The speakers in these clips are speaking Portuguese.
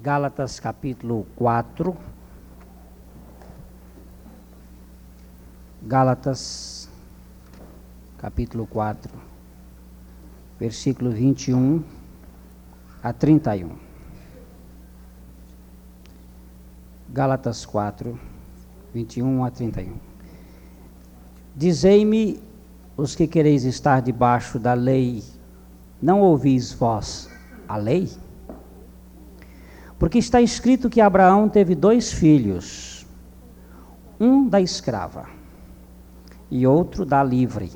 Gálatas capítulo 4. Gálatas capítulo 4, versículo 21 a 31. Gálatas 4, 21 a 31. Dizei-me os que quereis estar debaixo da lei, não ouvis vós a lei? Porque está escrito que Abraão teve dois filhos, um da escrava e outro da livre.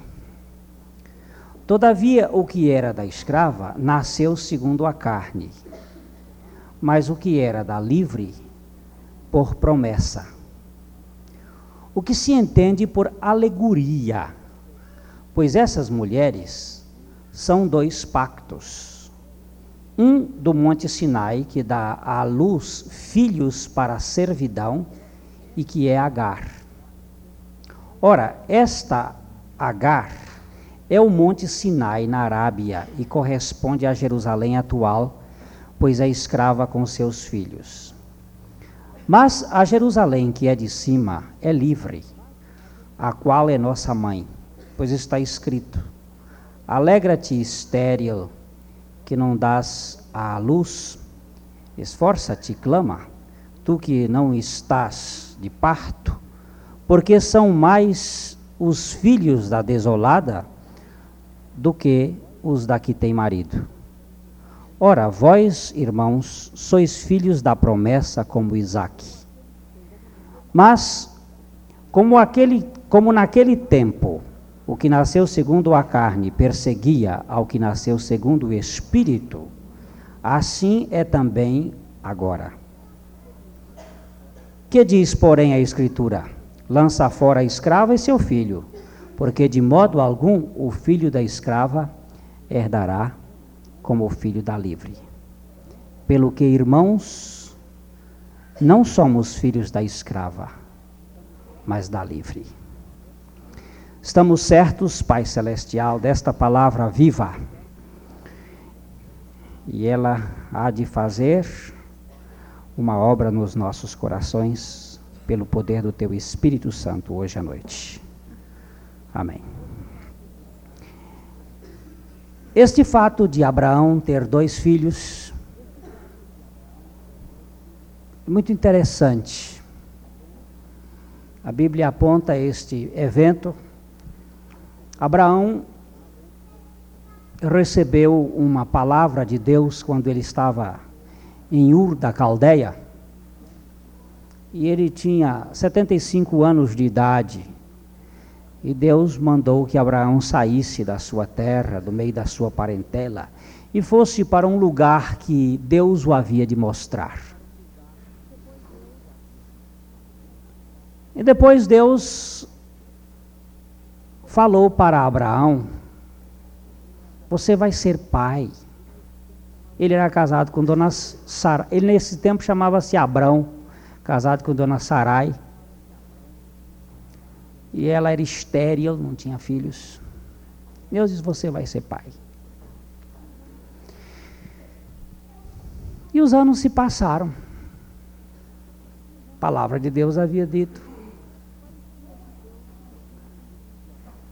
Todavia, o que era da escrava nasceu segundo a carne, mas o que era da livre, por promessa. O que se entende por alegoria, pois essas mulheres são dois pactos um do Monte Sinai, que dá à luz filhos para a servidão, e que é Agar. Ora, esta Agar é o Monte Sinai na Arábia e corresponde a Jerusalém atual, pois é escrava com seus filhos. Mas a Jerusalém que é de cima é livre, a qual é nossa mãe, pois está escrito: Alegra-te, estéril, que não dás à luz, esforça-te, clama, tu que não estás de parto, porque são mais os filhos da desolada do que os da que tem marido. Ora, vós, irmãos, sois filhos da promessa como Isaque. Mas, como, aquele, como naquele tempo o que nasceu segundo a carne perseguia ao que nasceu segundo o espírito, assim é também agora. Que diz, porém, a Escritura? Lança fora a escrava e seu filho, porque de modo algum o filho da escrava herdará como o filho da livre. Pelo que, irmãos, não somos filhos da escrava, mas da livre. Estamos certos, Pai Celestial, desta palavra viva. E ela há de fazer uma obra nos nossos corações, pelo poder do Teu Espírito Santo, hoje à noite. Amém. Este fato de Abraão ter dois filhos é muito interessante. A Bíblia aponta este evento Abraão recebeu uma palavra de Deus quando ele estava em Ur da Caldeia. E ele tinha 75 anos de idade. E Deus mandou que Abraão saísse da sua terra, do meio da sua parentela, e fosse para um lugar que Deus o havia de mostrar. E depois Deus falou para Abraão: Você vai ser pai. Ele era casado com Dona Sara. Ele nesse tempo chamava-se Abrão, casado com Dona Sarai. E ela era estéril, não tinha filhos. Deus diz: Você vai ser pai. E os anos se passaram. A palavra de Deus havia dito: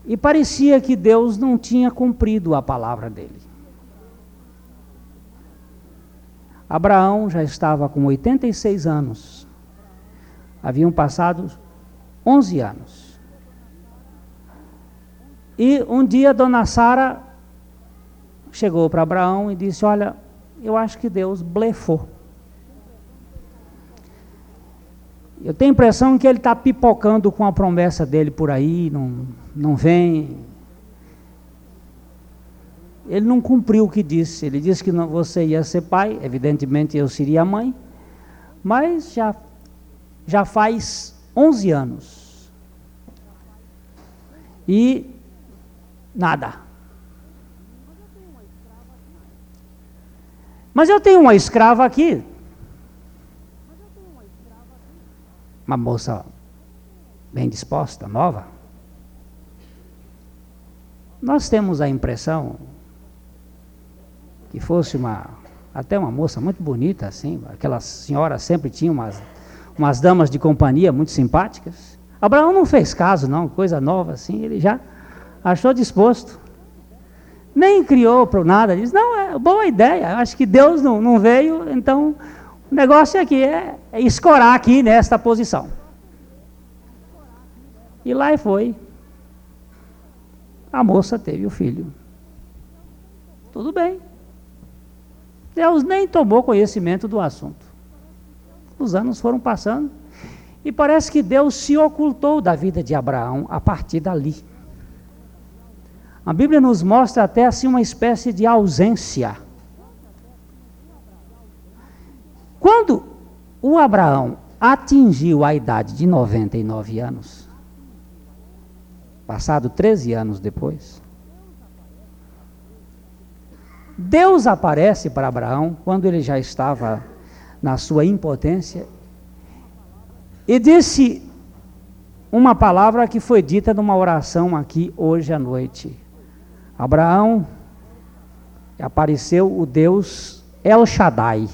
E parecia que Deus não tinha cumprido a palavra dele. Abraão já estava com 86 anos. Haviam passado 11 anos. E um dia Dona Sara chegou para Abraão e disse: Olha, eu acho que Deus blefou. Eu tenho a impressão que ele está pipocando com a promessa dele por aí, não, não vem. Ele não cumpriu o que disse. Ele disse que não, você ia ser pai, evidentemente eu seria mãe, mas já, já faz 11 anos. E nada. Mas eu tenho uma escrava aqui, uma moça bem disposta, nova. Nós temos a impressão que fosse uma até uma moça muito bonita, assim, aquela senhora sempre tinha umas, umas damas de companhia muito simpáticas. Abraão não fez caso, não, coisa nova assim, ele já achou disposto. Nem criou para nada, disse, não, é boa ideia, acho que Deus não, não veio, então o negócio aqui é, é escorar aqui nesta posição. E lá foi. A moça teve o filho. Tudo bem. Deus nem tomou conhecimento do assunto. Os anos foram passando e parece que Deus se ocultou da vida de Abraão a partir dali. A Bíblia nos mostra até assim uma espécie de ausência. Quando o Abraão atingiu a idade de 99 anos, passado 13 anos depois, Deus aparece para Abraão quando ele já estava na sua impotência e disse uma palavra que foi dita numa oração aqui hoje à noite. Abraão apareceu o Deus El Shaddai,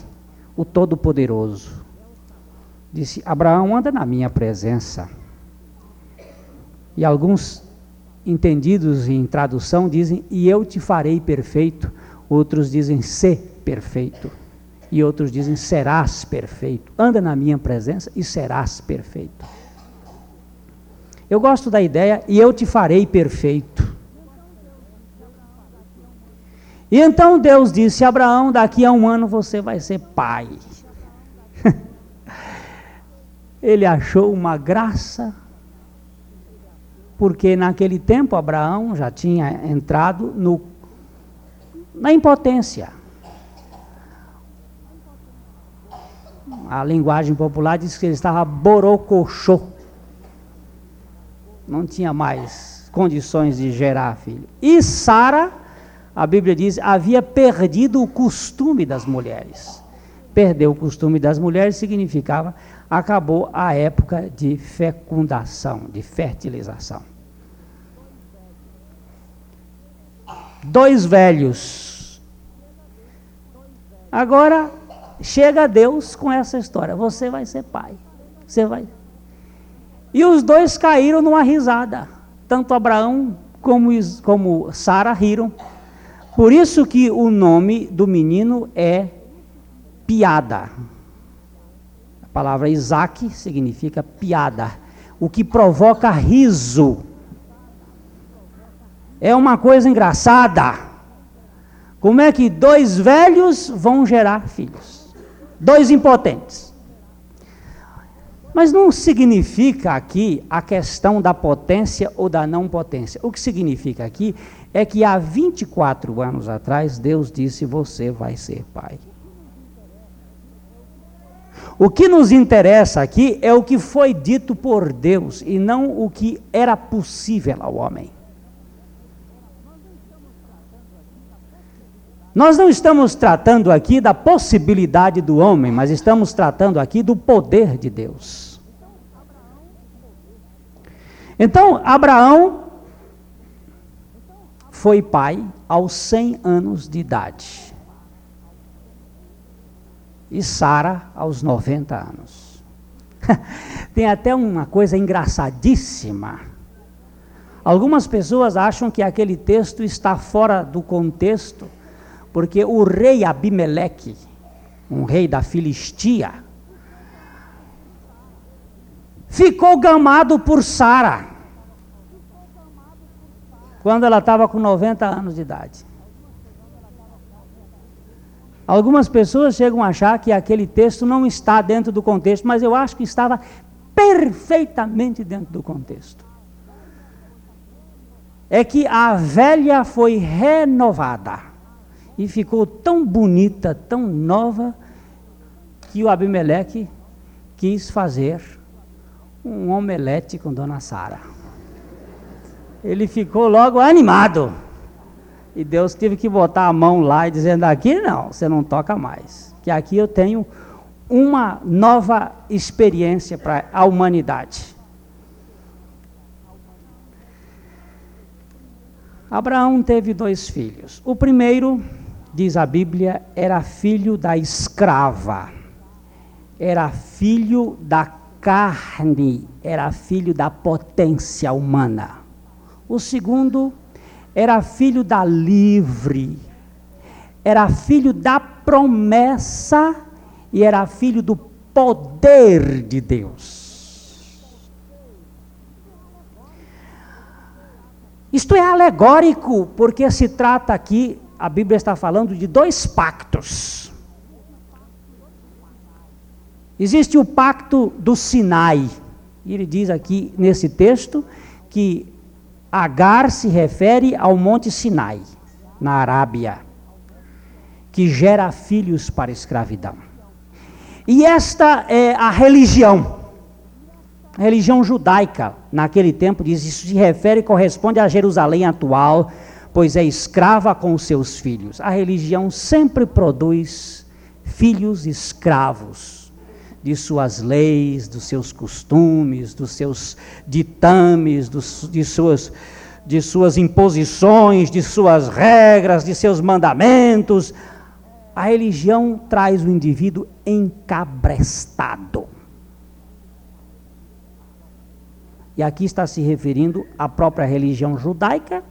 o Todo-Poderoso. Disse: Abraão, anda na minha presença. E alguns entendidos em tradução dizem: E eu te farei perfeito Outros dizem ser perfeito. E outros dizem serás perfeito. Anda na minha presença e serás perfeito. Eu gosto da ideia e eu te farei perfeito. E então Deus disse Abraão: daqui a um ano você vai ser pai. Ele achou uma graça, porque naquele tempo Abraão já tinha entrado no na impotência. A linguagem popular diz que ele estava borocochô. Não tinha mais condições de gerar filho. E Sara, a Bíblia diz, havia perdido o costume das mulheres. Perdeu o costume das mulheres significava acabou a época de fecundação, de fertilização. dois velhos. Agora chega Deus com essa história: você vai ser pai. Você vai. E os dois caíram numa risada. Tanto Abraão como, como Sara riram. Por isso que o nome do menino é piada. A palavra Isaac significa piada, o que provoca riso é uma coisa engraçada. Como é que dois velhos vão gerar filhos? Dois impotentes. Mas não significa aqui a questão da potência ou da não potência. O que significa aqui é que há 24 anos atrás Deus disse: Você vai ser pai. O que nos interessa aqui é o que foi dito por Deus e não o que era possível ao homem. Nós não estamos tratando aqui da possibilidade do homem, mas estamos tratando aqui do poder de Deus. Então, Abraão foi pai aos 100 anos de idade. E Sara aos 90 anos. Tem até uma coisa engraçadíssima. Algumas pessoas acham que aquele texto está fora do contexto porque o rei Abimeleque, um rei da Filistia, ficou gamado por Sara quando ela estava com 90 anos de idade. Algumas pessoas chegam a achar que aquele texto não está dentro do contexto, mas eu acho que estava perfeitamente dentro do contexto. É que a velha foi renovada e ficou tão bonita, tão nova, que o Abimeleque quis fazer um omelete com Dona Sara. Ele ficou logo animado. E Deus teve que botar a mão lá e dizendo: aqui não, você não toca mais. Que aqui eu tenho uma nova experiência para a humanidade. Abraão teve dois filhos. O primeiro diz a Bíblia, era filho da escrava, era filho da carne, era filho da potência humana. O segundo era filho da livre, era filho da promessa e era filho do poder de Deus. Isto é alegórico, porque se trata aqui, a Bíblia está falando de dois pactos. Existe o pacto do Sinai. Ele diz aqui nesse texto que Agar se refere ao Monte Sinai, na Arábia, que gera filhos para a escravidão. E esta é a religião. A religião judaica, naquele tempo, diz isso se refere e corresponde à Jerusalém atual, pois é escrava com seus filhos. A religião sempre produz filhos escravos de suas leis, dos seus costumes, dos seus ditames, dos, de, suas, de suas imposições, de suas regras, de seus mandamentos. A religião traz o indivíduo encabrestado. E aqui está se referindo à própria religião judaica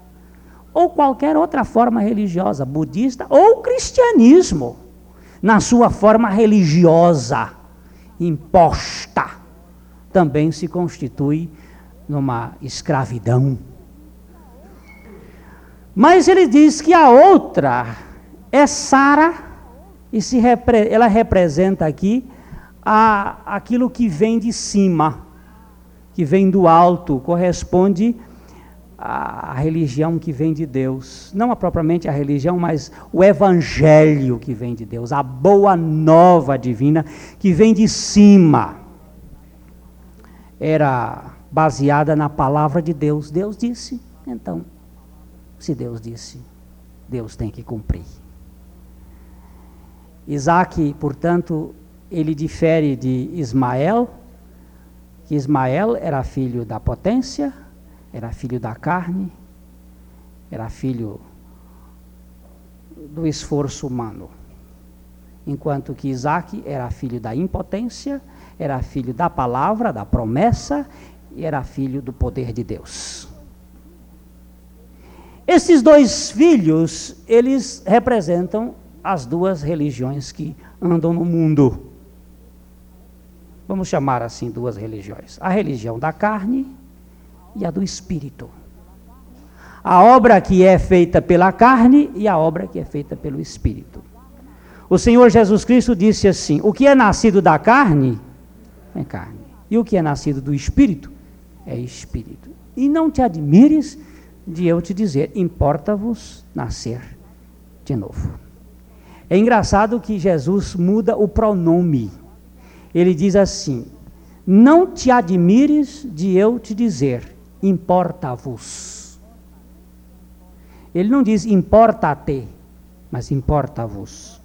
ou qualquer outra forma religiosa, budista ou cristianismo, na sua forma religiosa imposta, também se constitui numa escravidão. Mas ele diz que a outra é Sara, e se repre ela representa aqui a, aquilo que vem de cima, que vem do alto, corresponde à religião que vem de Deus. Não propriamente a religião, mas o evangelho que vem de Deus, a boa nova divina que vem de cima. Era baseada na palavra de Deus. Deus disse, então, se Deus disse, Deus tem que cumprir. Isaac, portanto, ele difere de Ismael, que Ismael era filho da potência, era filho da carne, era filho do esforço humano. Enquanto que Isaac era filho da impotência, era filho da palavra, da promessa, e era filho do poder de Deus. Esses dois filhos, eles representam as duas religiões que andam no mundo. Vamos chamar assim duas religiões: a religião da carne e a do espírito. A obra que é feita pela carne e a obra que é feita pelo espírito. O Senhor Jesus Cristo disse assim: O que é nascido da carne é carne, e o que é nascido do espírito é espírito. E não te admires de eu te dizer: importa-vos nascer de novo. É engraçado que Jesus muda o pronome. Ele diz assim: Não te admires de eu te dizer, importa-vos. Ele não diz importa-te, mas importa-vos.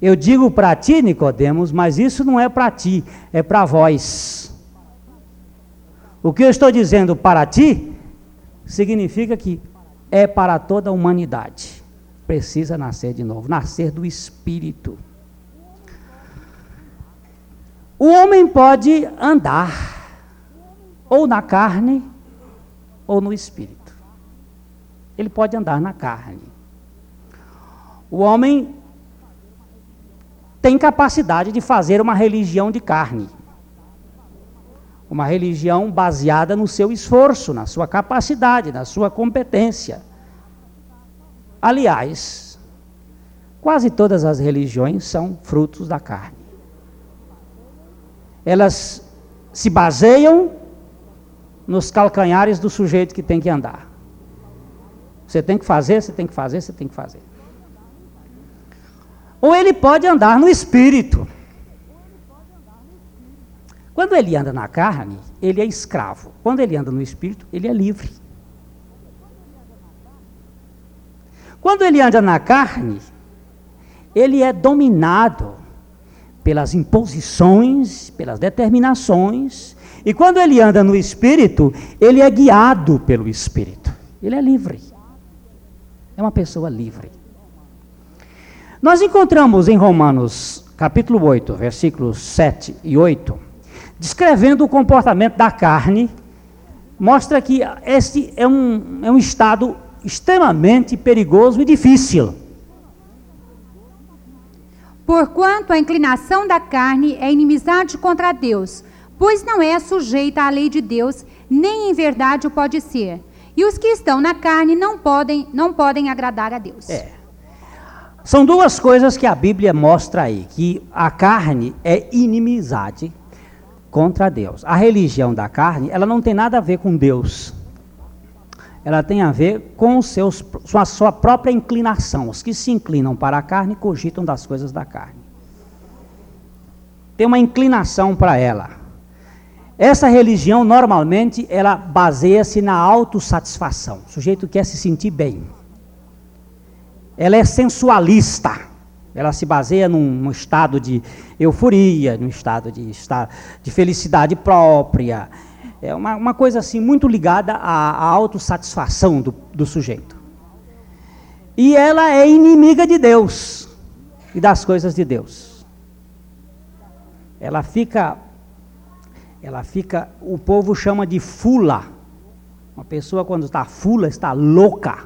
Eu digo para ti, Nicodemos, mas isso não é para ti, é para vós. O que eu estou dizendo para ti significa que é para toda a humanidade precisa nascer de novo nascer do espírito. O homem pode andar ou na carne ou no espírito. Ele pode andar na carne. O homem tem capacidade de fazer uma religião de carne. Uma religião baseada no seu esforço, na sua capacidade, na sua competência. Aliás, quase todas as religiões são frutos da carne. Elas se baseiam nos calcanhares do sujeito que tem que andar. Você tem que fazer, você tem que fazer, você tem que fazer. Ou ele pode andar no espírito. Quando ele anda na carne, ele é escravo. Quando ele anda no espírito, ele é livre. Quando ele anda na carne, ele é dominado pelas imposições, pelas determinações, e quando ele anda no espírito, ele é guiado pelo espírito. Ele é livre. É uma pessoa livre. Nós encontramos em Romanos capítulo 8, versículos 7 e 8, descrevendo o comportamento da carne, mostra que este é um, é um estado extremamente perigoso e difícil. Porquanto a inclinação da carne é inimizade contra Deus, pois não é sujeita à lei de Deus, nem em verdade o pode ser. E os que estão na carne não podem, não podem agradar a Deus. É. São duas coisas que a Bíblia mostra aí, que a carne é inimizade contra Deus. A religião da carne, ela não tem nada a ver com Deus. Ela tem a ver com, seus, com a sua própria inclinação. Os que se inclinam para a carne cogitam das coisas da carne. Tem uma inclinação para ela. Essa religião, normalmente, ela baseia-se na autossatisfação. O sujeito quer se sentir bem. Ela é sensualista. Ela se baseia num, num estado de euforia, num estado de, de felicidade própria. É uma, uma coisa assim muito ligada à, à autossatisfação do, do sujeito. E ela é inimiga de Deus e das coisas de Deus. Ela fica, ela fica, o povo chama de fula. Uma pessoa quando está fula, está louca,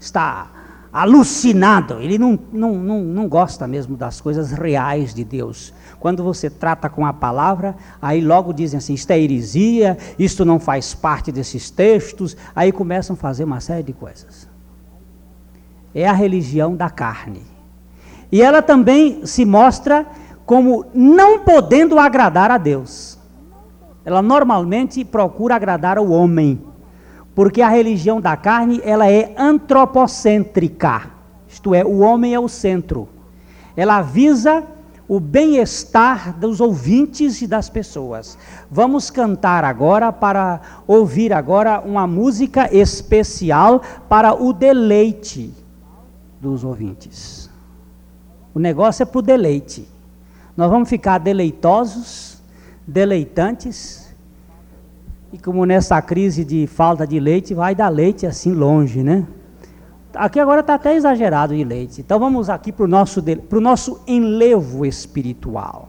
está alucinado, ele não, não, não, não gosta mesmo das coisas reais de Deus. Quando você trata com a palavra, aí logo dizem assim: isto é heresia, isto não faz parte desses textos, aí começam a fazer uma série de coisas. É a religião da carne. E ela também se mostra como não podendo agradar a Deus. Ela normalmente procura agradar ao homem porque a religião da carne, ela é antropocêntrica. Isto é, o homem é o centro. Ela visa o bem-estar dos ouvintes e das pessoas. Vamos cantar agora para ouvir agora uma música especial para o deleite dos ouvintes. O negócio é para o deleite. Nós vamos ficar deleitosos, deleitantes e como nessa crise de falta de leite, vai dar leite assim longe, né? Aqui agora está até exagerado de leite. Então vamos aqui para o nosso, nosso enlevo espiritual.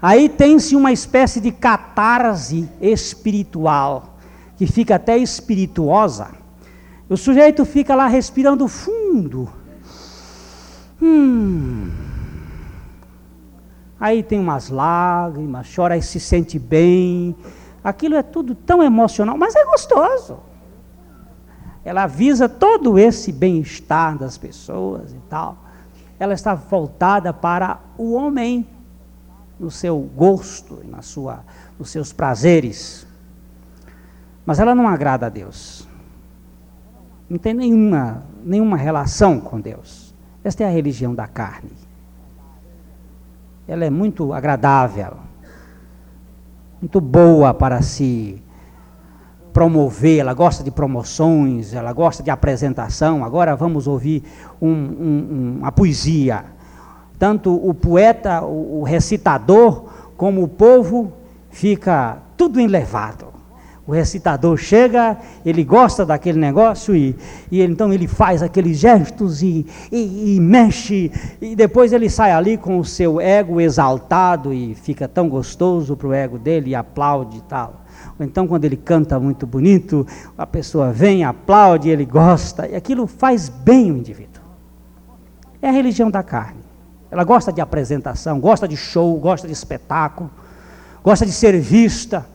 Aí tem-se uma espécie de catarse espiritual, que fica até espirituosa. O sujeito fica lá respirando fundo. Hum. Aí tem umas lágrimas, chora e se sente bem Aquilo é tudo tão emocional, mas é gostoso. Ela avisa todo esse bem-estar das pessoas e tal. Ela está voltada para o homem no seu gosto, na sua, nos seus prazeres. Mas ela não agrada a Deus. Não tem nenhuma, nenhuma relação com Deus. Esta é a religião da carne. Ela é muito agradável muito boa para se promover, ela gosta de promoções, ela gosta de apresentação. Agora vamos ouvir um, um, um, a poesia. Tanto o poeta, o recitador, como o povo fica tudo enlevado. O recitador chega, ele gosta daquele negócio e, e então ele faz aqueles gestos e, e, e, mexe, e depois ele sai ali com o seu ego exaltado e fica tão gostoso para o ego dele e aplaude e tal. Ou então, quando ele canta muito bonito, a pessoa vem, aplaude, ele gosta, e aquilo faz bem o indivíduo. É a religião da carne. Ela gosta de apresentação, gosta de show, gosta de espetáculo, gosta de ser vista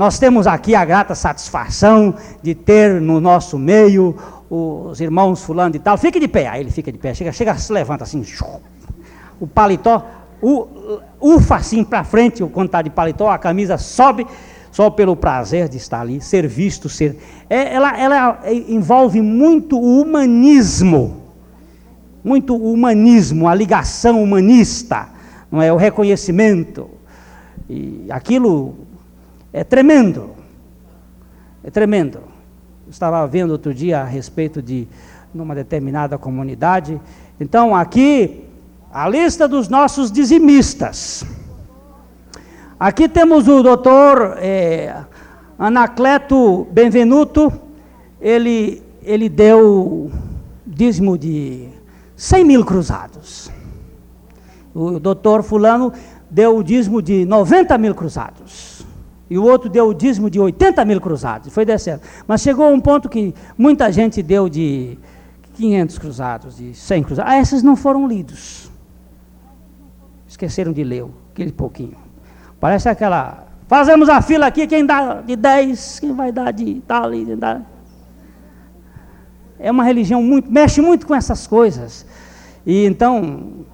nós temos aqui a grata satisfação de ter no nosso meio os irmãos fulano e tal. Fique de pé. Aí ele fica de pé, chega, chega, se levanta assim. O paletó, ufa assim para frente, quando está de paletó, a camisa sobe só pelo prazer de estar ali, ser visto, ser. É, ela, ela envolve muito o humanismo, muito o humanismo, a ligação humanista, não é o reconhecimento. E aquilo é tremendo. É tremendo. Eu estava vendo outro dia a respeito de numa determinada comunidade. Então, aqui, a lista dos nossos dizimistas. Aqui temos o doutor é, Anacleto Benvenuto. Ele, ele deu dízimo de 100 mil cruzados. O doutor Fulano deu o dízimo de 90 mil cruzados. E o outro deu o dízimo de 80 mil cruzados. Foi descendo. Mas chegou a um ponto que muita gente deu de 500 cruzados, de 100 cruzados. Ah, esses não foram lidos. Esqueceram de ler aquele pouquinho. Parece aquela. Fazemos a fila aqui, quem dá de 10, quem vai dar de tal, de tal. É uma religião muito, mexe muito com essas coisas. E então,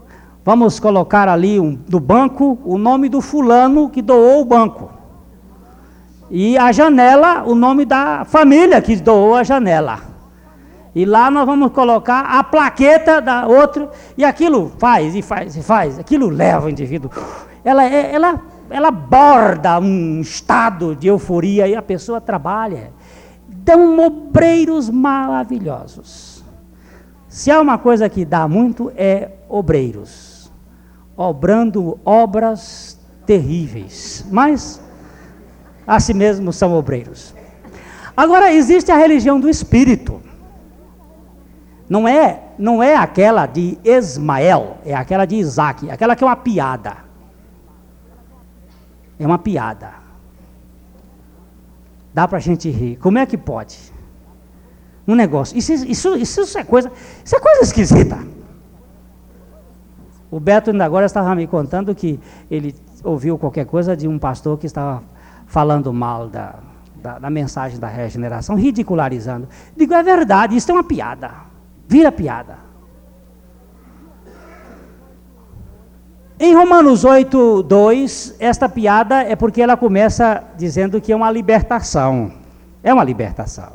vamos colocar ali um, no banco o nome do fulano que doou o banco. E a janela, o nome da família que doou a janela. E lá nós vamos colocar a plaqueta da outra, e aquilo faz, e faz, e faz, aquilo leva o indivíduo. Ela, é, ela, ela borda um estado de euforia e a pessoa trabalha. Dão obreiros maravilhosos. Se há uma coisa que dá muito, é obreiros. Obrando obras terríveis. Mas a si mesmo são obreiros. Agora existe a religião do espírito. Não é, não é aquela de Ismael, é aquela de Isaac, aquela que é uma piada. É uma piada. Dá para a gente rir. Como é que pode? Um negócio. Isso, isso, isso, é coisa, isso é coisa esquisita. O Beto ainda agora estava me contando que ele ouviu qualquer coisa de um pastor que estava falando mal da, da, da, mensagem da regeneração, ridicularizando. Digo, é verdade, isso é uma piada. Vira piada. Em Romanos 8, 2, esta piada é porque ela começa dizendo que é uma libertação. É uma libertação.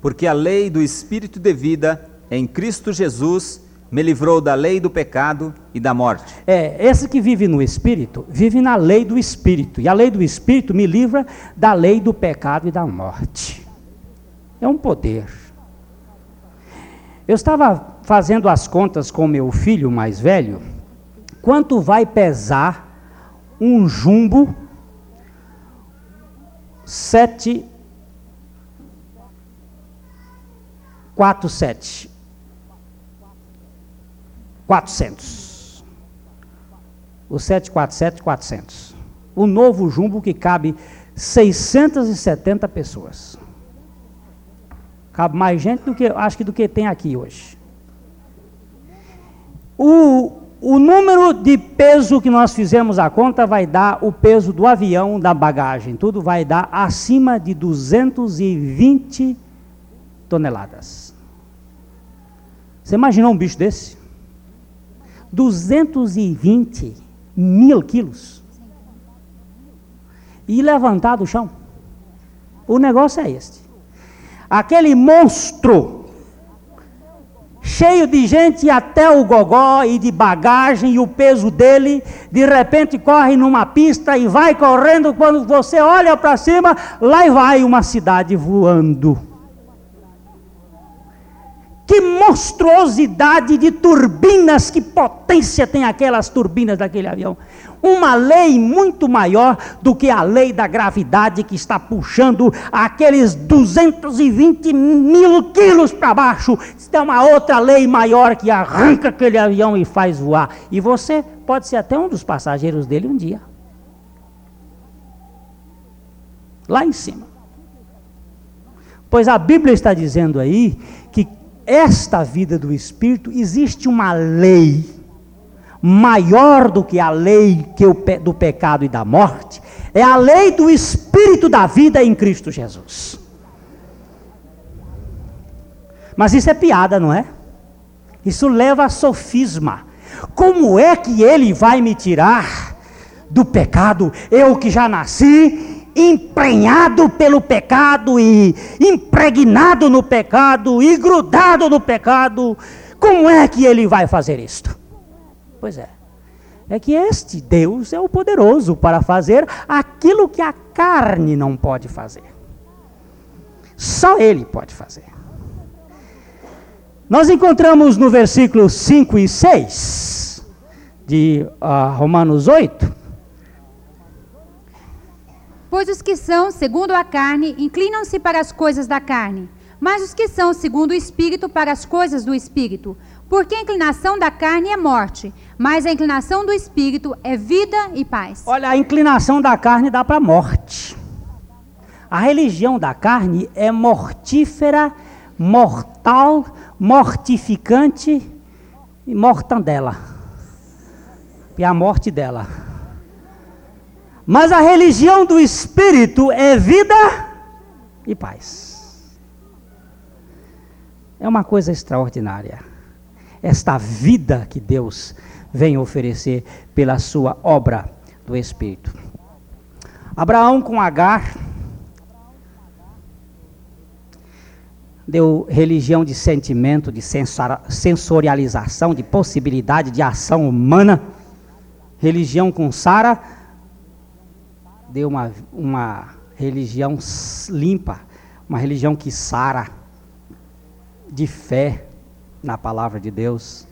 Porque a lei do Espírito de vida em Cristo Jesus me livrou da lei do pecado e da morte. É, esse que vive no Espírito, vive na lei do Espírito. E a lei do Espírito me livra da lei do pecado e da morte. É um poder. Eu estava fazendo as contas com meu filho mais velho. Quanto vai pesar um jumbo sete quatro sete 400. O 747, 400. O novo jumbo que cabe 670 pessoas. Cabe mais gente do que, acho que do que tem aqui hoje. O, o número de peso que nós fizemos a conta vai dar o peso do avião, da bagagem, tudo vai dar acima de 220 toneladas. Você imaginou um bicho desse? 220 mil quilos. E levantar do chão. O negócio é este. Aquele monstro, cheio de gente até o gogó e de bagagem e o peso dele, de repente corre numa pista e vai correndo. Quando você olha para cima, lá vai uma cidade voando. Que monstruosidade de turbinas, que potência tem aquelas turbinas daquele avião. Uma lei muito maior do que a lei da gravidade que está puxando aqueles 220 mil quilos para baixo. Tem uma outra lei maior que arranca aquele avião e faz voar. E você pode ser até um dos passageiros dele um dia. Lá em cima. Pois a Bíblia está dizendo aí esta vida do Espírito, existe uma lei maior do que a lei que do pecado e da morte, é a lei do Espírito da vida em Cristo Jesus. Mas isso é piada, não é? Isso leva a sofisma. Como é que ele vai me tirar do pecado? Eu que já nasci emprenhado pelo pecado e impregnado no pecado e grudado no pecado, como é que ele vai fazer isto? Pois é, é que este Deus é o poderoso para fazer aquilo que a carne não pode fazer. Só ele pode fazer. Nós encontramos no versículo 5 e 6 de uh, Romanos 8 Pois os que são segundo a carne inclinam-se para as coisas da carne, mas os que são segundo o espírito para as coisas do espírito. Porque a inclinação da carne é morte, mas a inclinação do espírito é vida e paz. Olha, a inclinação da carne dá para morte. A religião da carne é mortífera, mortal, mortificante e mortandela. E a morte dela. Mas a religião do espírito é vida e paz. É uma coisa extraordinária. Esta vida que Deus vem oferecer pela sua obra do espírito. Abraão com Agar deu religião de sentimento, de sensorialização, de possibilidade de ação humana. Religião com Sara deu uma, uma religião limpa, uma religião que sara, de fé na palavra de Deus,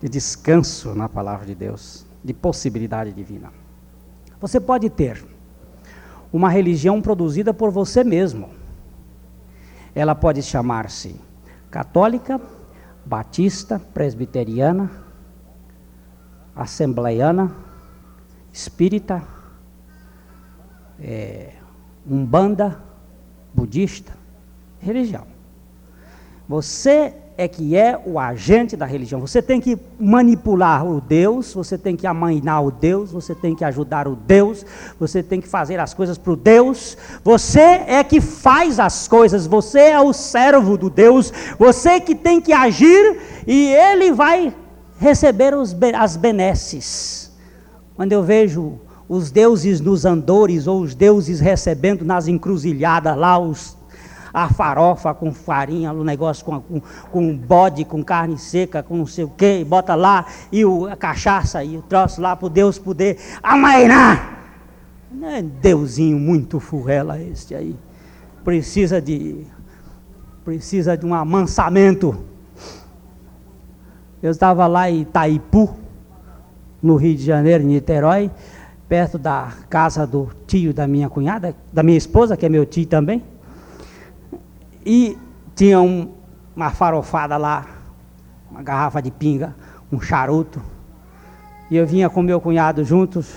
de descanso na palavra de Deus, de possibilidade divina. Você pode ter uma religião produzida por você mesmo ela pode chamar-se católica, batista, presbiteriana, assembleiana, espírita, é, umbanda, budista, religião. Você é que é o agente da religião. Você tem que manipular o Deus, você tem que amainar o Deus, você tem que ajudar o Deus, você tem que fazer as coisas para o Deus. Você é que faz as coisas, você é o servo do Deus, você que tem que agir e ele vai receber os, as benesses. Quando eu vejo os deuses nos andores ou os deuses recebendo nas encruzilhadas lá os a farofa com farinha, o negócio com, com, com bode, com carne seca, com não sei o quê, bota lá, e o, a cachaça e o troço lá para Deus poder amainar. Não é Deusinho muito furrela este aí. Precisa de, precisa de um amansamento. Eu estava lá em Itaipu, no Rio de Janeiro, em Niterói, perto da casa do tio da minha cunhada, da minha esposa, que é meu tio também. E tinha um, uma farofada lá, uma garrafa de pinga, um charuto. E eu vinha com meu cunhado juntos.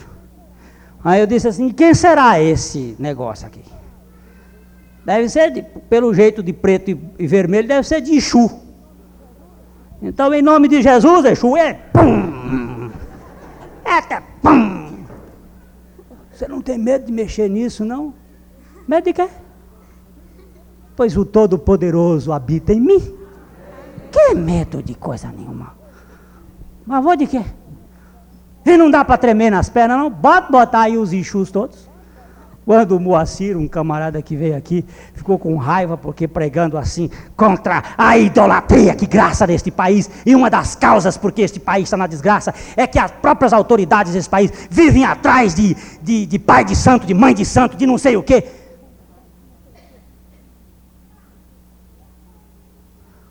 Aí eu disse assim: quem será esse negócio aqui? Deve ser, de, pelo jeito de preto e, e, vermelho, deve ser de Exu. Então, em nome de Jesus, Exu é pum! Eita, pum! Você não tem medo de mexer nisso, não? Medo de quê? pois o Todo-Poderoso habita em mim. Que medo de coisa nenhuma. Mas vou de quê? E não dá para tremer nas pernas, não? Bota botar aí os enxus todos. Quando o Moacir, um camarada que veio aqui, ficou com raiva porque pregando assim contra a idolatria que graça deste país, e uma das causas porque este país está na desgraça é que as próprias autoridades desse país vivem atrás de, de, de pai de santo, de mãe de santo, de não sei o quê.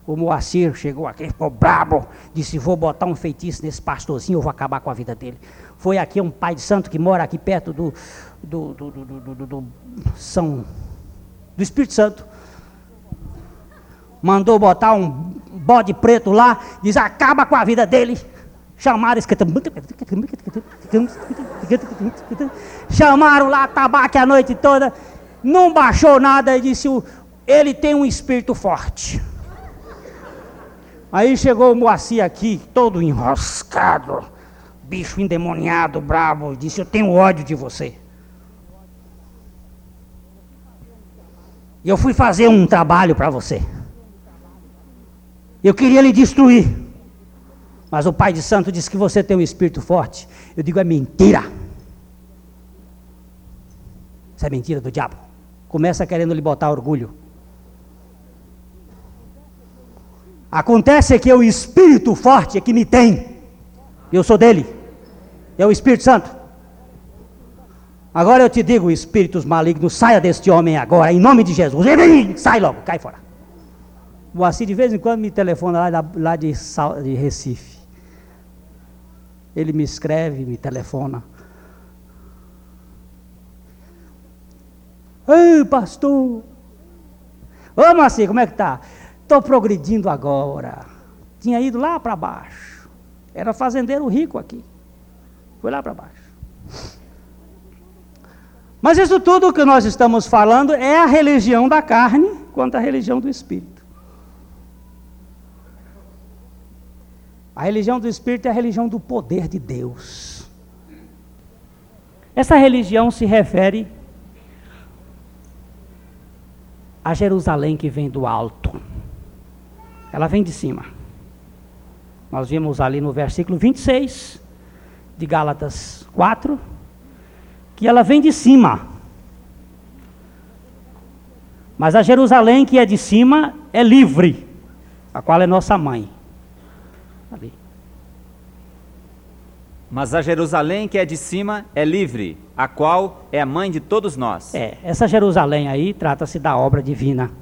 O Moacir chegou aqui, ficou brabo, disse: Vou botar um feitiço nesse pastorzinho, eu vou acabar com a vida dele. Foi aqui um pai de santo que mora aqui perto do, do, do, do, do São do Espírito Santo. Mandou botar um bode preto lá, diz: Acaba com a vida dele. Chamaram Chamaram lá tabaco a noite toda. Não baixou nada e disse: Ele tem um espírito forte. Aí chegou o Moacir aqui, todo enroscado, bicho endemoniado, bravo, disse: Eu tenho ódio de você. E eu fui fazer um trabalho para você. Eu queria lhe destruir. Mas o Pai de Santo disse que você tem um espírito forte. Eu digo: É mentira. Isso é mentira do diabo. Começa querendo lhe botar orgulho. Acontece que é o Espírito forte é que me tem. Eu sou dele. É o Espírito Santo. Agora eu te digo, espíritos malignos, saia deste homem agora, em nome de Jesus. Sai logo, cai fora. O Assi de vez em quando me telefona lá, lá de, de Recife. Ele me escreve, me telefona. Ei, pastor. Ô, Moacir, como é que tá? Estou progredindo agora. tinha ido lá para baixo. Era fazendeiro rico aqui. Foi lá para baixo. Mas isso tudo que nós estamos falando é a religião da carne contra a religião do espírito. A religião do espírito é a religião do poder de Deus. Essa religião se refere a Jerusalém que vem do alto. Ela vem de cima. Nós vimos ali no versículo 26 de Gálatas 4 que ela vem de cima. Mas a Jerusalém que é de cima é livre, a qual é nossa mãe. Ali. Mas a Jerusalém que é de cima é livre, a qual é a mãe de todos nós. É, essa Jerusalém aí trata-se da obra divina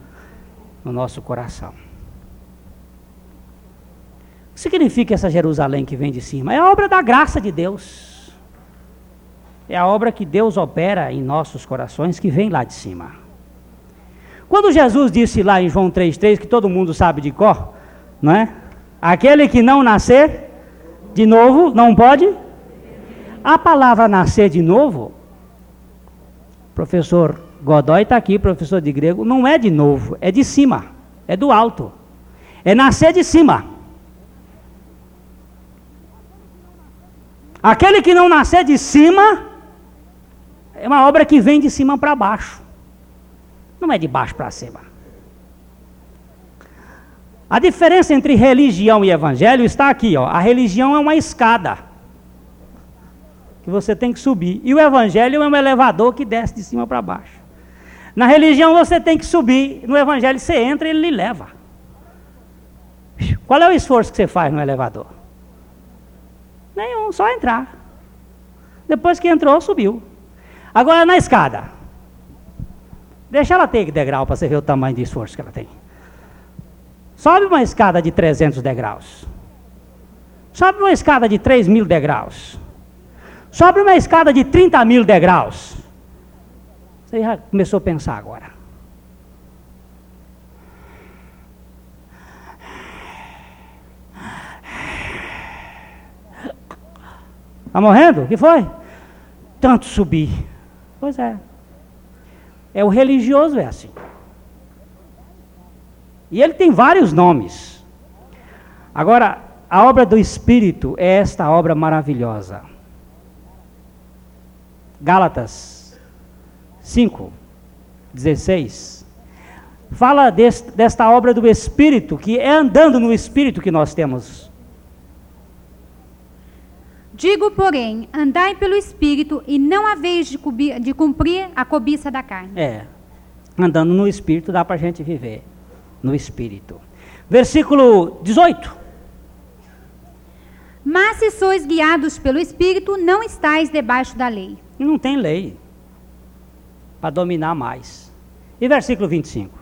no nosso coração. O que significa essa Jerusalém que vem de cima? É a obra da graça de Deus. É a obra que Deus opera em nossos corações que vem lá de cima. Quando Jesus disse lá em João 3,3, que todo mundo sabe de cor, não é? Aquele que não nascer de novo, não pode? A palavra nascer de novo, professor Godoy está aqui, professor de grego, não é de novo, é de cima, é do alto. É nascer de cima. Aquele que não nascer de cima, é uma obra que vem de cima para baixo. Não é de baixo para cima. A diferença entre religião e evangelho está aqui, ó. A religião é uma escada que você tem que subir, e o evangelho é um elevador que desce de cima para baixo. Na religião você tem que subir, no evangelho você entra e ele lhe leva. Qual é o esforço que você faz no elevador? Nenhum, só entrar. Depois que entrou, subiu. Agora na escada. Deixa ela ter degrau para você ver o tamanho de esforço que ela tem. Sobe uma escada de 300 degraus. Sobe uma escada de 3 mil degraus. Sobe uma escada de 30 mil degraus. Você já começou a pensar agora. Está morrendo? O que foi? Tanto subir. Pois é. É o religioso é assim. E ele tem vários nomes. Agora, a obra do Espírito é esta obra maravilhosa. Gálatas 5, 16. Fala desta obra do Espírito, que é andando no Espírito que nós temos. Digo, porém, andai pelo Espírito e não haveis de, de cumprir a cobiça da carne. É, andando no Espírito dá para a gente viver no Espírito. Versículo 18. Mas se sois guiados pelo Espírito, não estáis debaixo da lei. Não tem lei para dominar mais. E versículo 25.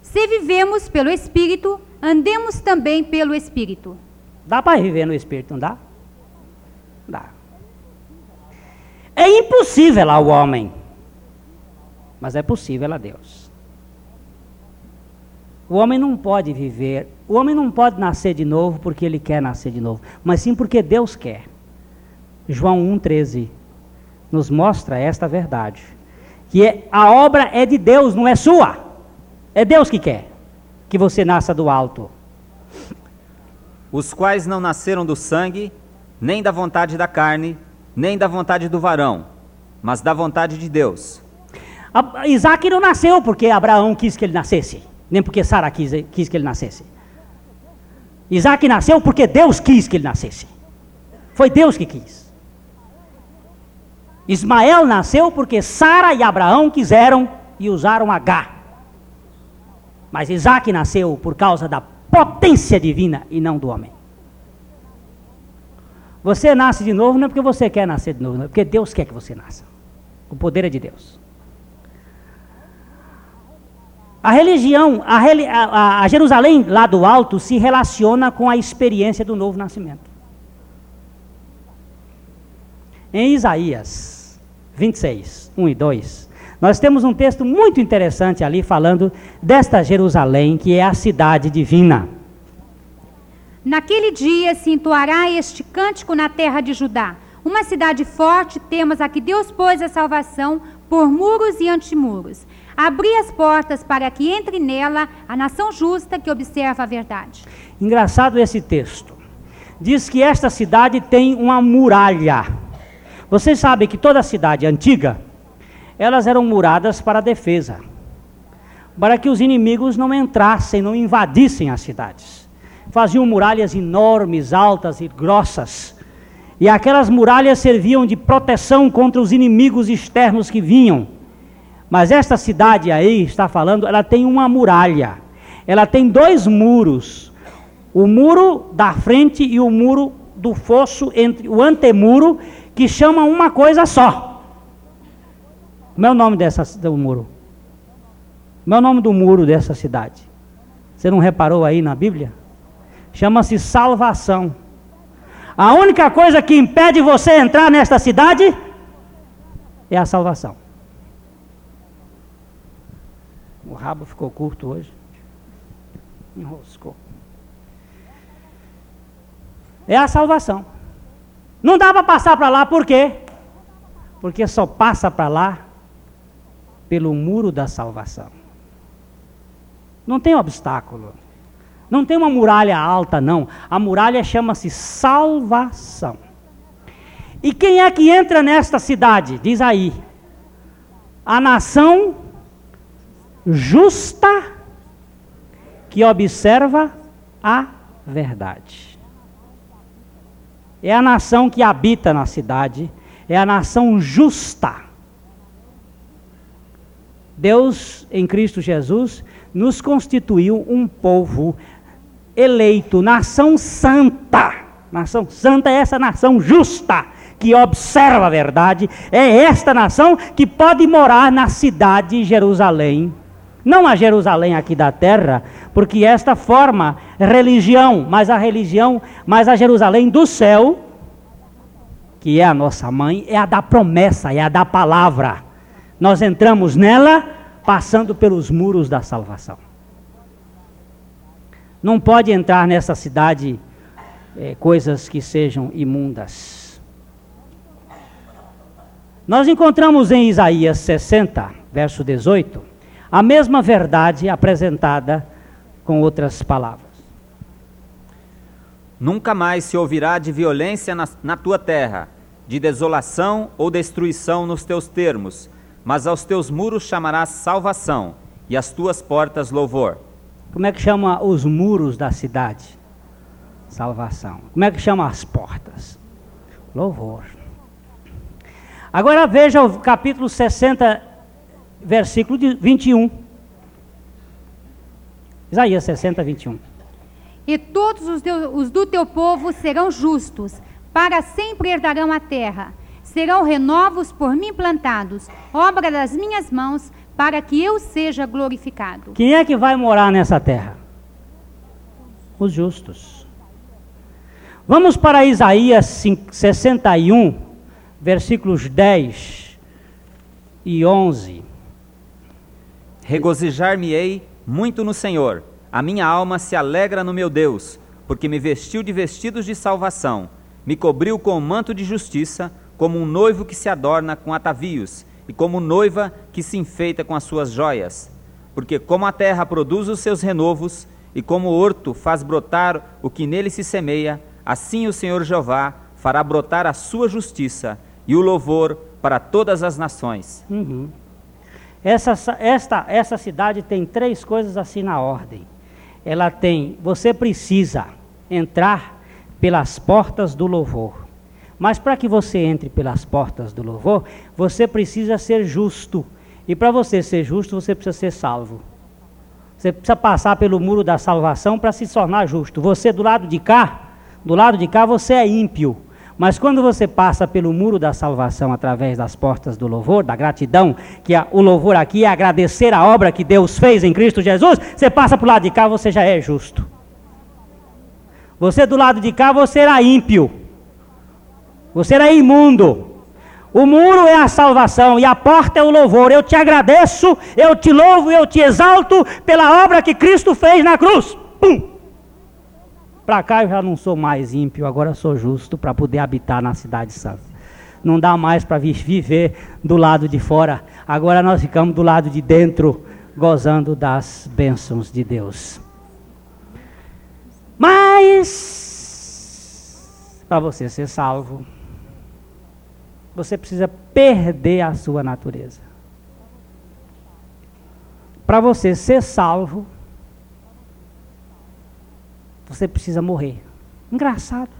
Se vivemos pelo Espírito, andemos também pelo Espírito. Dá para viver no Espírito, não dá? Dá. É impossível ao homem, mas é possível a Deus. O homem não pode viver, o homem não pode nascer de novo porque ele quer nascer de novo, mas sim porque Deus quer. João 1,13 nos mostra esta verdade. Que é, a obra é de Deus, não é sua. É Deus que quer que você nasça do alto. Os quais não nasceram do sangue, nem da vontade da carne, nem da vontade do varão, mas da vontade de Deus. Isaac não nasceu porque Abraão quis que ele nascesse nem porque Sara quis, quis que ele nascesse. Isaac nasceu porque Deus quis que ele nascesse. Foi Deus que quis. Ismael nasceu porque Sara e Abraão quiseram e usaram H. Mas Isaac nasceu por causa da potência divina e não do homem. Você nasce de novo não é porque você quer nascer de novo, não é porque Deus quer que você nasça. O poder é de Deus. A religião, a, a, a, Jerusalém lá do alto se relaciona com a experiência do novo nascimento. Em Isaías 26, 1 e 2, nós temos um texto muito interessante ali falando desta Jerusalém, que é a cidade divina. Naquele dia se entoará este cântico na terra de Judá. Uma cidade forte, temos a que Deus pôs a salvação por muros e antimuros. Abri as portas para que entre nela a nação justa que observa a verdade. Engraçado esse texto. Diz que esta cidade tem uma muralha. Vocês sabem que toda cidade antiga, elas eram muradas para defesa. Para que os inimigos não entrassem, não invadissem as cidades. Faziam muralhas enormes, altas e grossas. E aquelas muralhas serviam de proteção contra os inimigos externos que vinham. Mas esta cidade aí, está falando, ela tem uma muralha. Ela tem dois muros. O muro da frente e o muro do fosso entre o antemuro que chama uma coisa só. Como é o nome dessa, do muro? Como é o nome do muro dessa cidade? Você não reparou aí na Bíblia? Chama-se salvação. A única coisa que impede você entrar nesta cidade é a salvação. O rabo ficou curto hoje. Enroscou. É a salvação. Não dá para passar para lá, por quê? Porque só passa para lá pelo muro da salvação. Não tem obstáculo. Não tem uma muralha alta, não. A muralha chama-se salvação. E quem é que entra nesta cidade? Diz aí. A nação justa que observa a verdade. É a nação que habita na cidade, é a nação justa. Deus, em Cristo Jesus, nos constituiu um povo eleito, nação santa. Nação santa é essa nação justa que observa a verdade, é esta nação que pode morar na cidade de Jerusalém. Não a Jerusalém aqui da terra, porque esta forma religião, mas a religião, mas a Jerusalém do céu, que é a nossa mãe, é a da promessa, é a da palavra. Nós entramos nela passando pelos muros da salvação. Não pode entrar nessa cidade é, coisas que sejam imundas. Nós encontramos em Isaías 60, verso 18, a mesma verdade apresentada com outras palavras. Nunca mais se ouvirá de violência na, na, tua terra, de desolação ou destruição nos teus termos, mas aos teus muros chamarás salvação e às tuas portas louvor. Como é que chama os muros da cidade? Salvação. Como é que chama as portas? Louvor. Agora veja o capítulo 60, versículo 21. Isaías 60, 21. E todos os, teus, os do teu povo serão justos, para sempre herdarão a terra. Serão renovos por mim plantados, obra das minhas mãos, para que eu seja glorificado. Quem é que vai morar nessa terra? Os justos. Vamos para Isaías 61, versículos 10 e 11. Regozijar-me-ei muito no Senhor. A minha alma se alegra no meu Deus, porque me vestiu de vestidos de salvação, me cobriu com o manto de justiça, como um noivo que se adorna com atavios, e como noiva que se enfeita com as suas joias. Porque como a terra produz os seus renovos, e como o horto faz brotar o que nele se semeia, assim o Senhor Jeová fará brotar a sua justiça e o louvor para todas as nações. Uhum. Essa, esta, essa cidade tem três coisas assim na ordem. Ela tem, você precisa entrar pelas portas do louvor. Mas para que você entre pelas portas do louvor, você precisa ser justo. E para você ser justo, você precisa ser salvo. Você precisa passar pelo muro da salvação para se tornar justo. Você do lado de cá, do lado de cá você é ímpio. Mas quando você passa pelo muro da salvação através das portas do louvor, da gratidão, que a, o louvor aqui é agradecer a obra que Deus fez em Cristo Jesus, você passa para o lado de cá, você já é justo. Você do lado de cá, você era ímpio. Você era imundo. O muro é a salvação e a porta é o louvor. Eu te agradeço, eu te louvo, eu te exalto pela obra que Cristo fez na cruz. Pum! para cá eu já não sou mais ímpio, agora sou justo para poder habitar na cidade santa. Não dá mais para viver do lado de fora, agora nós ficamos do lado de dentro, gozando das bênçãos de Deus. Mas, para você ser salvo, você precisa perder a sua natureza. Para você ser salvo, você precisa morrer. Engraçado.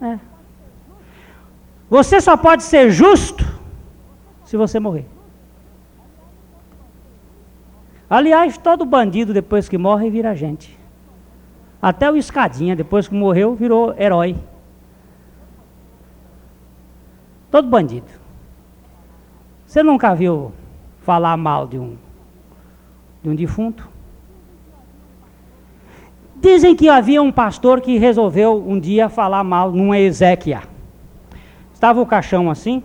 É. Você só pode ser justo se você morrer. Aliás, todo bandido depois que morre vira gente. Até o escadinha, depois que morreu, virou herói. Todo bandido. Você nunca viu falar mal de um, de um defunto? Dizem que havia um pastor que resolveu um dia falar mal numa Ezequiel. Estava o caixão assim,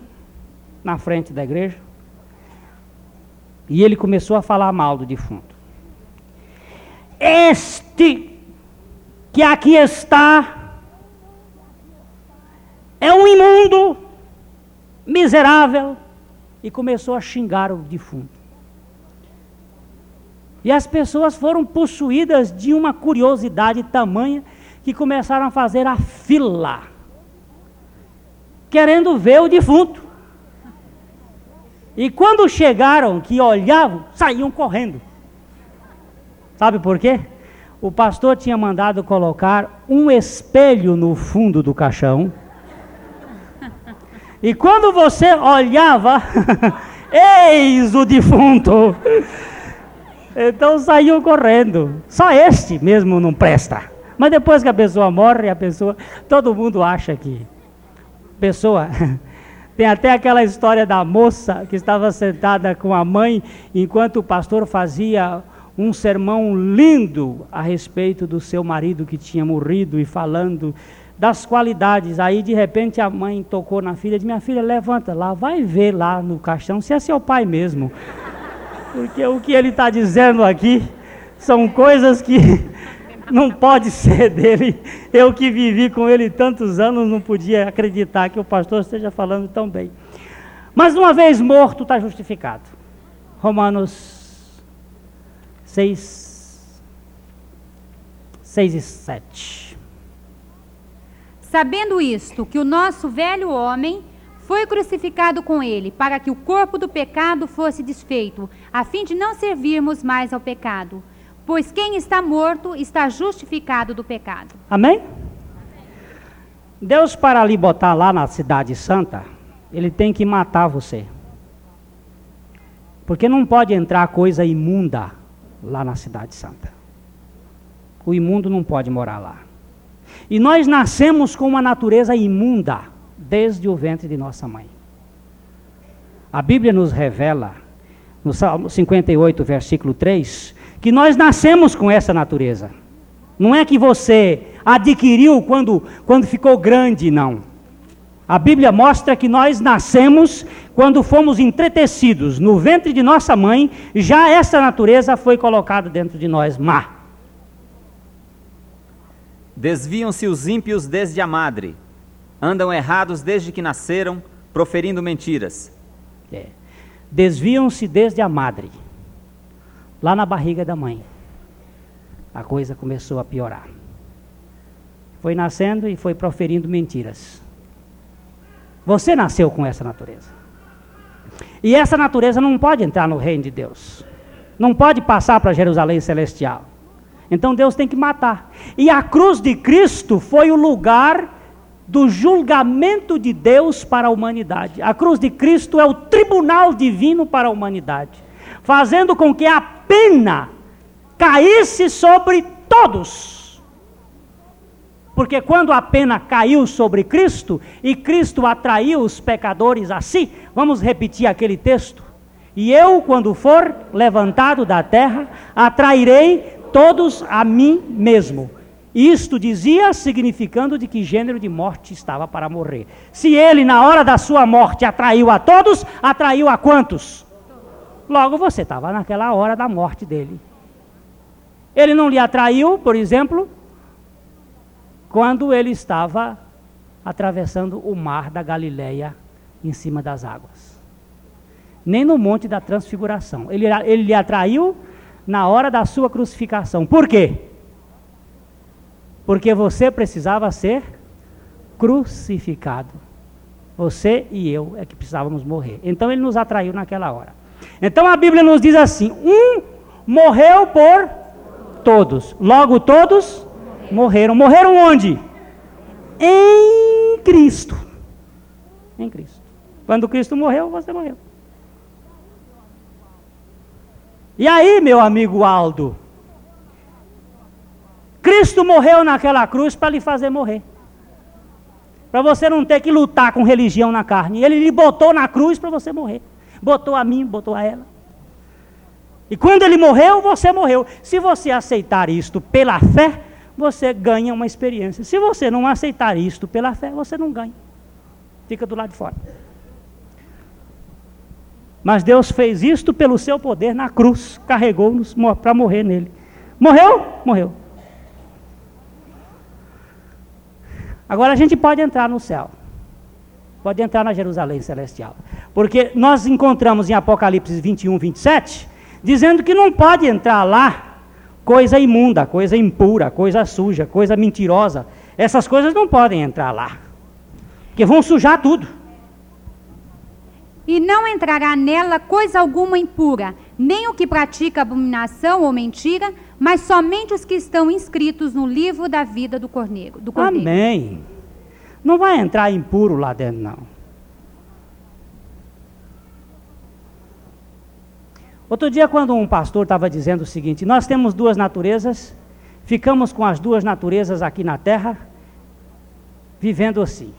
na frente da igreja, e ele começou a falar mal do defunto. Este que aqui está é um imundo, miserável, e começou a xingar o defunto. E as pessoas foram possuídas de uma curiosidade tamanha que começaram a fazer a fila, querendo ver o defunto. E quando chegaram, que olhavam, saíam correndo. Sabe por quê? O pastor tinha mandado colocar um espelho no fundo do caixão. E quando você olhava, eis o defunto. Então saiu correndo. Só este mesmo não presta. Mas depois que a pessoa morre, a pessoa, todo mundo acha que pessoa tem até aquela história da moça que estava sentada com a mãe enquanto o pastor fazia um sermão lindo a respeito do seu marido que tinha morrido e falando das qualidades. Aí de repente a mãe tocou na filha, disse: "Minha filha, levanta lá, vai ver lá no caixão se é seu pai mesmo". Porque o que ele está dizendo aqui são coisas que não pode ser dele. Eu que vivi com ele tantos anos não podia acreditar que o pastor esteja falando tão bem. Mas uma vez morto está justificado. Romanos 6, 6 e 7. Sabendo isto, que o nosso velho homem foi crucificado com ele, para que o corpo do pecado fosse desfeito, a fim de não servirmos mais ao pecado. Pois quem está morto está justificado do pecado. Amém? Deus, para lhe botar lá na Cidade Santa, ele tem que matar você. Porque não pode entrar coisa imunda lá na Cidade Santa. O imundo não pode morar lá. E nós nascemos com uma natureza imunda desde o ventre de nossa mãe. A Bíblia nos revela, no Salmo 58, versículo 3, que nós nascemos com essa natureza. Não é que você adquiriu quando, quando ficou grande, não. A Bíblia mostra que nós nascemos quando fomos entretecidos no ventre de nossa mãe, já essa natureza foi colocada dentro de nós, má. Desviam-se os ímpios desde a madre, andam errados desde que nasceram, proferindo mentiras. É. Desviam-se desde a madre, lá na barriga da mãe. A coisa começou a piorar. Foi nascendo e foi proferindo mentiras. Você nasceu com essa natureza. E essa natureza não pode entrar no reino de Deus. Não pode passar para Jerusalém celestial. Então Deus tem que matar. E a cruz de Cristo foi o lugar do julgamento de Deus para a humanidade. A cruz de Cristo é o tribunal divino para a humanidade, fazendo com que a pena caísse sobre todos. Porque quando a pena caiu sobre Cristo e Cristo atraiu os pecadores a si, vamos repetir aquele texto. E eu, quando for levantado da terra, atrairei todos a mim mesmo isto dizia significando de que gênero de morte estava para morrer. Se ele, na hora da sua morte, atraiu a todos, atraiu a quantos? Logo você estava naquela hora da morte dele. Ele não lhe atraiu, por exemplo, quando ele estava atravessando o mar da Galileia em cima das águas. Nem no monte da transfiguração. Ele, ele lhe atraiu na hora da sua crucificação. Por quê? Porque você precisava ser crucificado. Você e eu é que precisávamos morrer. Então ele nos atraiu naquela hora. Então a Bíblia nos diz assim: um morreu por todos. Logo todos morreram. Morreram onde? Em Cristo. Em Cristo. Quando Cristo morreu, você morreu. E aí, meu amigo Aldo? Cristo morreu naquela cruz para lhe fazer morrer. Para você não ter que lutar com religião na carne. Ele lhe botou na cruz para você morrer. Botou a mim, botou a ela. E quando ele morreu, você morreu. Se você aceitar isto pela fé, você ganha uma experiência. Se você não aceitar isto pela fé, você não ganha. Fica do lado de fora. Mas Deus fez isto pelo seu poder na cruz, carregou-nos para morrer nele. Morreu? Morreu. Agora a gente pode entrar no céu. Pode entrar na Jerusalém celestial. Porque nós encontramos em Apocalipse 21, 27, dizendo que não pode entrar lá coisa imunda, coisa impura, coisa suja, coisa mentirosa. Essas coisas não podem entrar lá. Porque vão sujar tudo. E não entrará nela coisa alguma impura, nem o que pratica abominação ou mentira, mas somente os que estão inscritos no livro da vida do cordeiro. Do. Amém. Não vai entrar impuro lá dentro, não. Outro dia, quando um pastor estava dizendo o seguinte: Nós temos duas naturezas, ficamos com as duas naturezas aqui na terra, vivendo assim,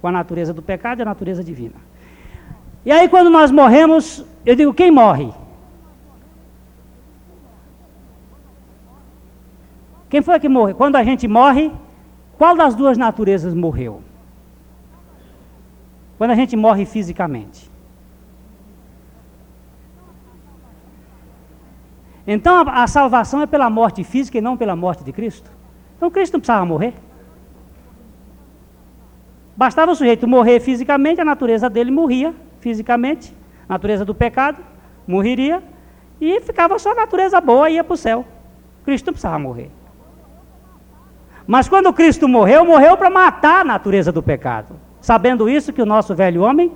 com a natureza do pecado e a natureza divina. E aí, quando nós morremos, eu digo: quem morre? Quem foi que morreu? Quando a gente morre, qual das duas naturezas morreu? Quando a gente morre fisicamente. Então a, a, salvação é pela morte física e não pela morte de Cristo. Então Cristo não precisava morrer. Bastava o sujeito morrer fisicamente, a natureza dele morria fisicamente, natureza do pecado morreria e ficava só a natureza boa e ia para o céu. Cristo não precisava morrer. Mas quando Cristo morreu, morreu para matar a natureza do pecado. Sabendo isso, que o nosso velho homem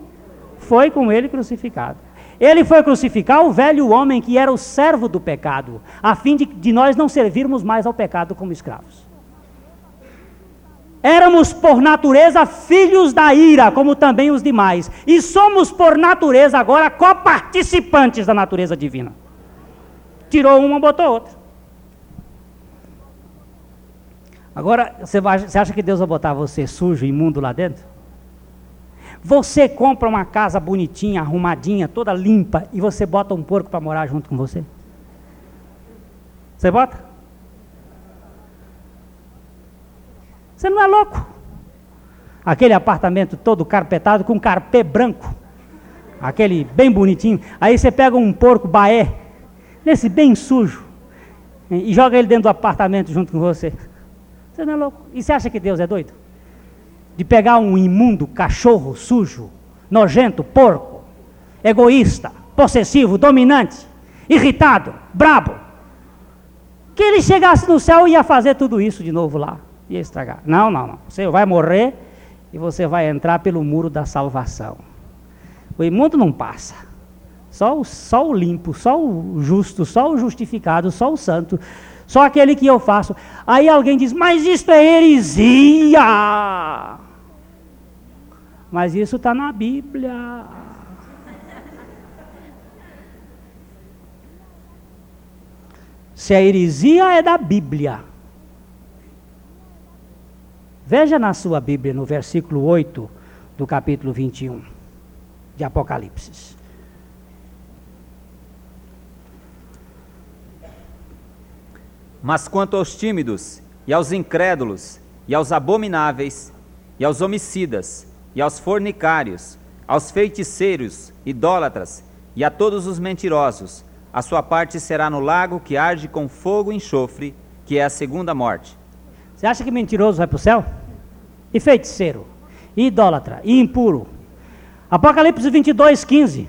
foi com ele crucificado. Ele foi crucificar o velho homem que era o servo do pecado, a fim de, de nós não servirmos mais ao pecado como escravos. Éramos por natureza filhos da ira, como também os demais, e somos por natureza agora coparticipantes da natureza divina. Tirou uma, botou outra. Agora, você, acha que Deus vai botar você sujo, imundo lá dentro? Você compra uma casa bonitinha, arrumadinha, toda limpa, e você bota um porco para morar junto com você? Você bota? Você não é louco? Aquele apartamento todo carpetado com carpê branco, aquele bem bonitinho. Aí você pega um porco baé, desse bem sujo, e joga ele dentro do apartamento junto com você. Você não é louco? E você acha que Deus é doido? de pegar um imundo cachorro sujo, nojento, porco, egoísta, possessivo, dominante, irritado, brabo, que ele chegasse no céu e ia fazer tudo isso de novo lá, ia estragar. Não, não, não. Você vai morrer e você vai entrar pelo muro da salvação. O imundo não passa. Só o, só o limpo, só o justo, só o justificado, só o santo, só aquele que eu faço. Aí alguém diz, mas isto é heresia. Mas isso está na Bíblia. Se a heresia é da Bíblia, veja na sua Bíblia, no versículo 8 do capítulo 21 de Apocalipse. Mas quanto aos tímidos, e aos incrédulos, e aos abomináveis, e aos homicidas, e aos fornicários, aos feiticeiros, idólatras e a todos os mentirosos, A sua parte será no lago que arde com fogo e enxofre, que é a segunda morte. Você acha que mentiroso vai para o céu? E feiticeiro, e idólatra, e impuro. Apocalipse 22, 15.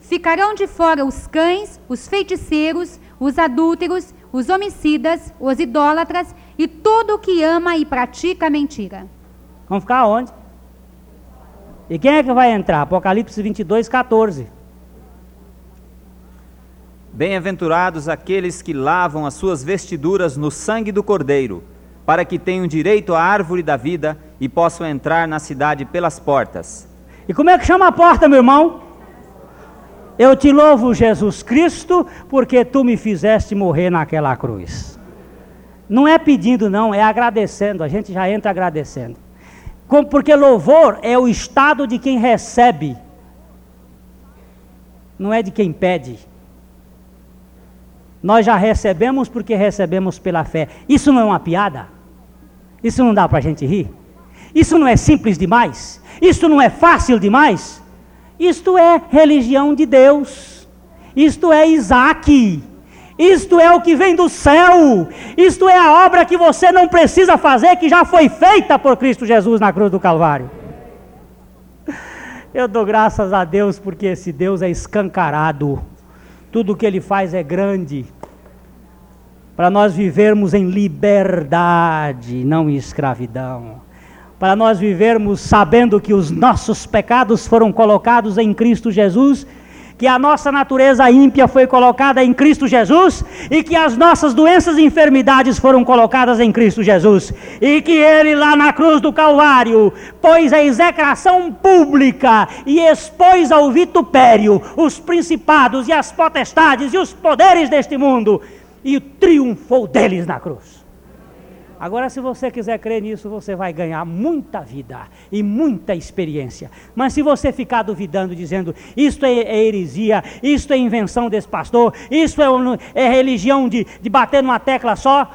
Ficarão de fora os cães, os feiticeiros, os adúlteros, os homicidas, os idólatras e todo o que ama e pratica mentira. Vão ficar onde? E quem é que vai entrar? Apocalipse 22, 14. Bem-aventurados aqueles que lavam as suas vestiduras no sangue do Cordeiro, para que tenham direito à árvore da vida e possam entrar na cidade pelas portas. E como é que chama a porta, meu irmão? Eu te louvo, Jesus Cristo, porque tu me fizeste morrer naquela cruz. Não é pedindo, não, é agradecendo. A gente já entra agradecendo. Porque louvor é o estado de quem recebe, não é de quem pede. Nós já recebemos porque recebemos pela fé. Isso não é uma piada? Isso não dá para a gente rir? Isso não é simples demais? Isso não é fácil demais? Isto é religião de Deus. Isto é Isaac. Isto é o que vem do céu. Isto é a obra que você não precisa fazer, que já foi feita por Cristo Jesus na cruz do Calvário. Eu dou graças a Deus porque esse Deus é escancarado. Tudo que ele faz é grande. Para nós vivermos em liberdade, não em escravidão. Para nós vivermos sabendo que os nossos pecados foram colocados em Cristo Jesus que a nossa natureza ímpia foi colocada em Cristo Jesus e que as nossas doenças e enfermidades foram colocadas em Cristo Jesus e que ele lá na cruz do Calvário pôs a execração pública e expôs ao vitupério os principados e as potestades e os poderes deste mundo e triunfou deles na cruz. Agora, se você quiser crer nisso, você vai ganhar muita vida e muita experiência. Mas se você ficar duvidando, dizendo isto é, é heresia, isto é invenção desse pastor, isso é, é religião de, de bater numa tecla só,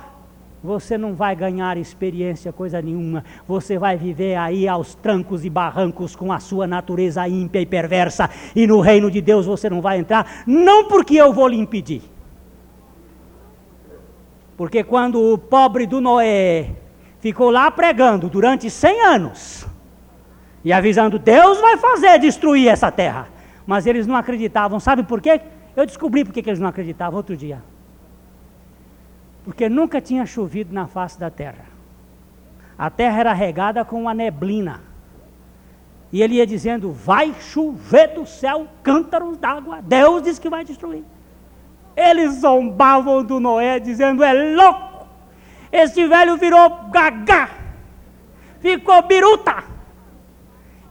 você não vai ganhar experiência, coisa nenhuma. Você vai viver aí aos trancos e barrancos com a sua natureza ímpia e perversa. E no reino de Deus você não vai entrar, não porque eu vou lhe impedir porque quando o pobre do Noé ficou lá pregando durante 100 anos e avisando Deus vai fazer destruir essa terra, mas eles não acreditavam. Sabe por quê? Eu descobri por que eles não acreditavam outro dia. Porque nunca tinha chovido na face da terra. A terra era regada com uma neblina. E ele ia dizendo: Vai chover do céu cântaros d'água. Deus disse que vai destruir. Eles zombavam do Noé, dizendo: é louco. Esse velho virou gagá, ficou biruta.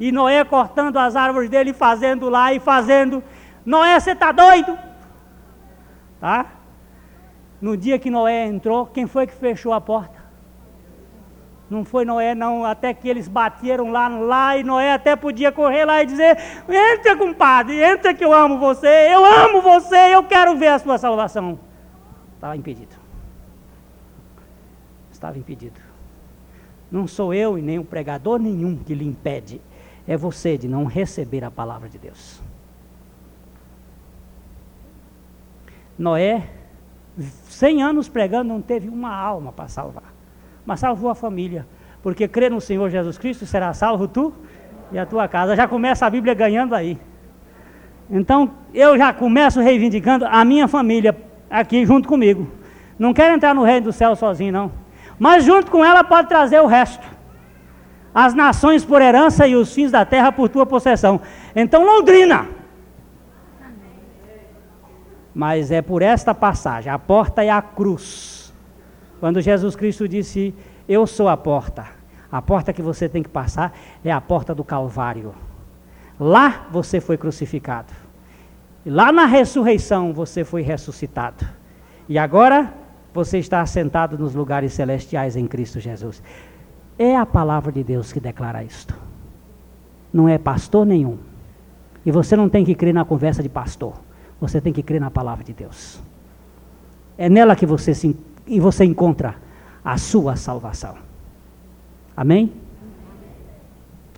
E Noé cortando as árvores dele, fazendo lá e fazendo. Noé, você está doido? Tá? No dia que Noé entrou, quem foi que fechou a porta? Não foi Noé, não, até que eles bateram lá, lá e Noé até podia correr lá e dizer: Entra, compadre, entra que eu amo você, eu amo você, eu quero ver a sua salvação. Estava impedido. Estava impedido. Não sou eu e nem o pregador nenhum que lhe impede, é você de não receber a palavra de Deus. Noé, 100 anos pregando, não teve uma alma para salvar mas salvou a família. Porque crer no Senhor Jesus Cristo será salvo tu e a tua casa. Já começa a Bíblia ganhando aí. Então eu já começo reivindicando a minha família aqui junto comigo. Não quero entrar no reino do céu sozinho, não. Mas junto com ela pode trazer o resto. As nações por herança e os fins da terra por tua possessão. Então, Londrina. Mas é por esta passagem. A porta é a cruz quando Jesus Cristo disse: Eu sou a porta. A porta que você tem que passar é a porta do Calvário. Lá você foi crucificado. Lá na ressurreição você foi ressuscitado. E agora você está assentado nos lugares celestiais em Cristo Jesus. É a palavra de Deus que declara isto. Não é pastor nenhum. E você não tem que crer na conversa de pastor. Você tem que crer na palavra de Deus. É nela que você se e você encontra a sua salvação. Amém?